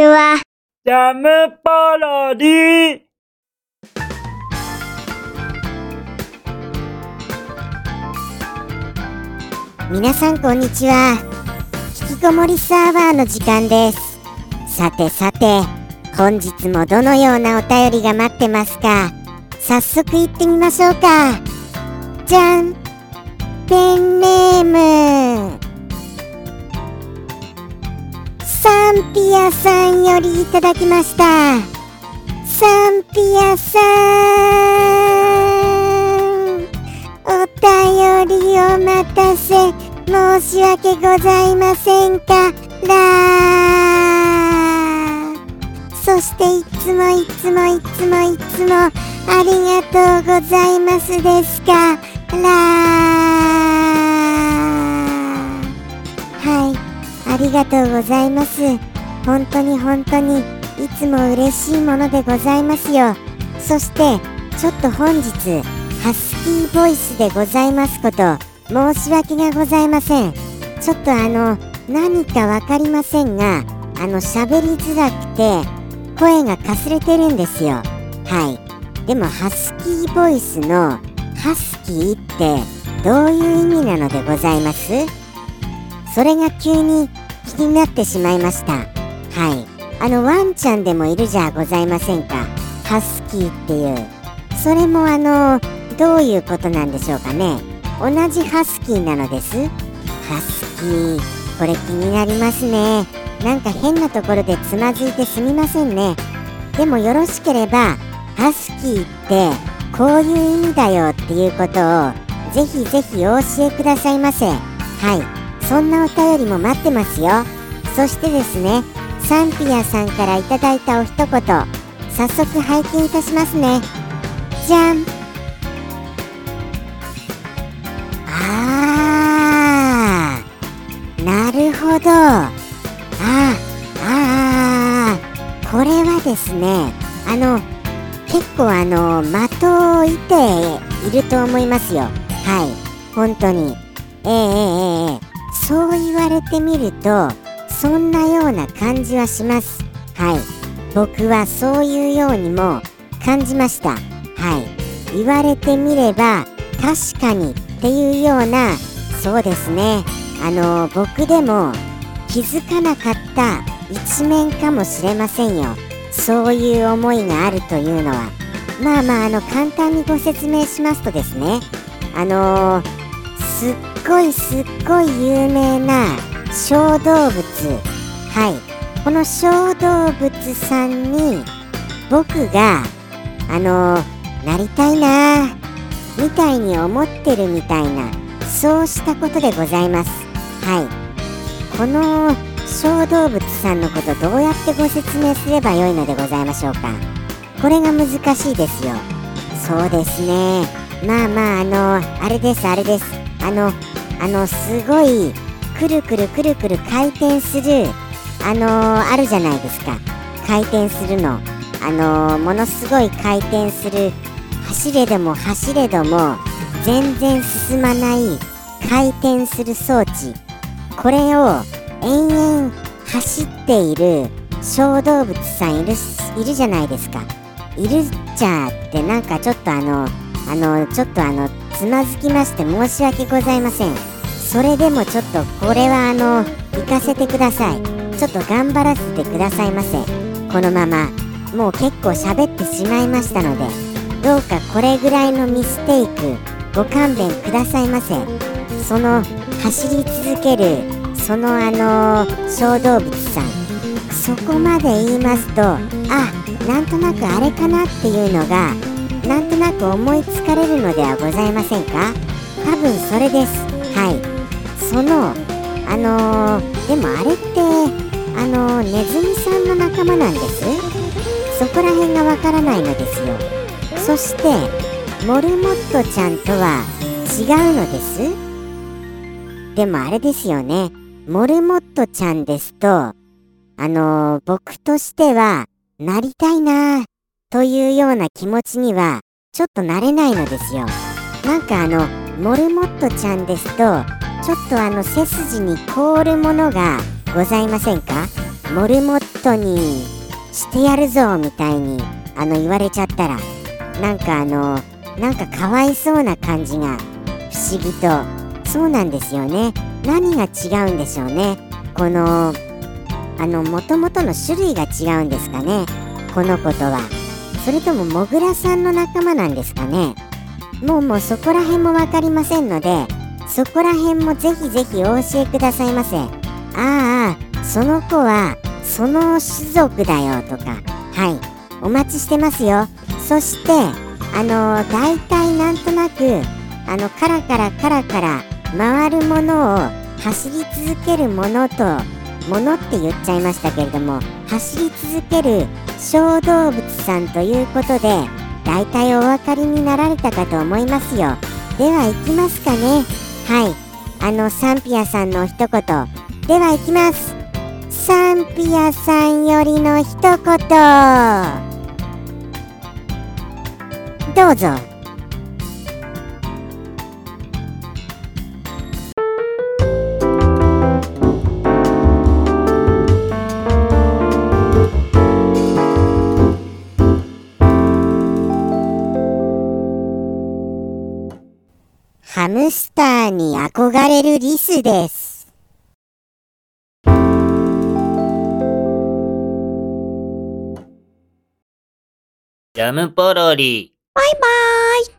ちは。ジャムパロディ皆さんこんにちは。引きこもりサーバーの時間です。さてさて本日もどのようなお便りが待ってますか？早速行ってみましょうかりいただきました。サンピアさんお便りお待たせ。申し訳ございませんから。そしていつもいつもいつもいつもありがとうございますですから。はいありがとうございます。本当に本当にいつも嬉しいものでございますよ。そしてちょっと本日ハスキーボイスでございますこと申し訳がございません。ちょっとあの何かわかりませんがあの喋りづらくて声がかすれてるんですよ。はい。でもハスキーボイスのハスキーってどういう意味なのでございます？それが急に気になってしまいました。はい。あのワンちゃんでもいるじゃございませんか。ハスキーっていう。それもあのどういうことなんでしょうかね。同じハスキーなのです。ハスキー。これ気になりますね。なんか変なところでつまずいてすみませんね。でもよろしければハスキーってこういう意味だよっていうことをぜひぜひお教えくださいませ。はい。そんなお便りも待ってますよ。そしてですねサンピアさんからいただいたお一言早速拝見いたしますね。じゃん。あーなるほど。ああああこれはですねあの結構あの的を射ていると思いますよ。はい本当に。ええええええ。そう言われてみるとそんなような感じはします。はい。僕はそういうようにも感じました。はい。言われてみれば確かにっていうようなそうですね。あの僕でも気づかなかった一面かもしれませんよ。そういう思いがあるというのは。まあまああの簡単にご説明しますとですね。あのすっごいすっごい有名な小動物。はい。この小動物さんに僕があのなりたいなみたいに思ってるみたいなそうしたことでございます。はい。この小動物さんのことどうやってご説明すればよいのでございましょうか。これが難しいですよ。そうですね。まあまああのあれですあれです。あのあのすごいくるくるくるくる回転するあのあるじゃないですか。回転するの。あのものすごい回転する。走れども走れども全然進まない回転する装置。これを延々走っている小動物さんいるいるじゃないですか。いるじゃってなんかちょっとあのあのちょっとあのつまずきまして申し訳ございません。それでもちょっとこれはあの行かせてください。ちょっと頑張らせてくださいませ。このままもう結構喋ってしまいましたのでどうかこれぐらいのミステイクご勘弁くださいませ。その走り続けるそのあの小動物さん。そこまで言いますとあなんとなくあれかなっていうのがなんとなく思いつかれるのではございませんか？多分それです。はい。そのあのー、でもあれってあのー、ネズミさんの仲間なんです？そこら辺がわからないのですよ。そしてモルモットちゃんとは違うのです？でもあれですよね。モルモットちゃんですとあのー、僕としてはなりたいなというような気持ちにはちょっとなれないのですよ。なんかあのモルモットちゃんですとちょっとあの背筋に凍るものがございませんか？モルモットにしてやるぞみたいにあの言われちゃったらなんかあのなんかかわいそうな感じが不思議と。そうなんですよね。何が違うんでしょうね？このあの元々の種類が違うんですかね？この子とは。それともモグラさんの仲間なんですかね？もうもうそこら辺も分かりませんのでそこら辺もぜひぜひお教えくださいませ。ああその子はその種族だよとか。はい。お待ちしてますよ。そしてあの大体なんとなくあのカラカラカラカラ回るものを走り続けるものとものって言っちゃいましたけれども走り続ける小動物さんということで大体お分かりになられたかと思いますよ。では行きますかね。はい。あのサンピアさんの一言。ではいきます。サンピアさんよりの一言。どうぞ。ターに憧れるリスです。ジャムポロリ。バイバーイ。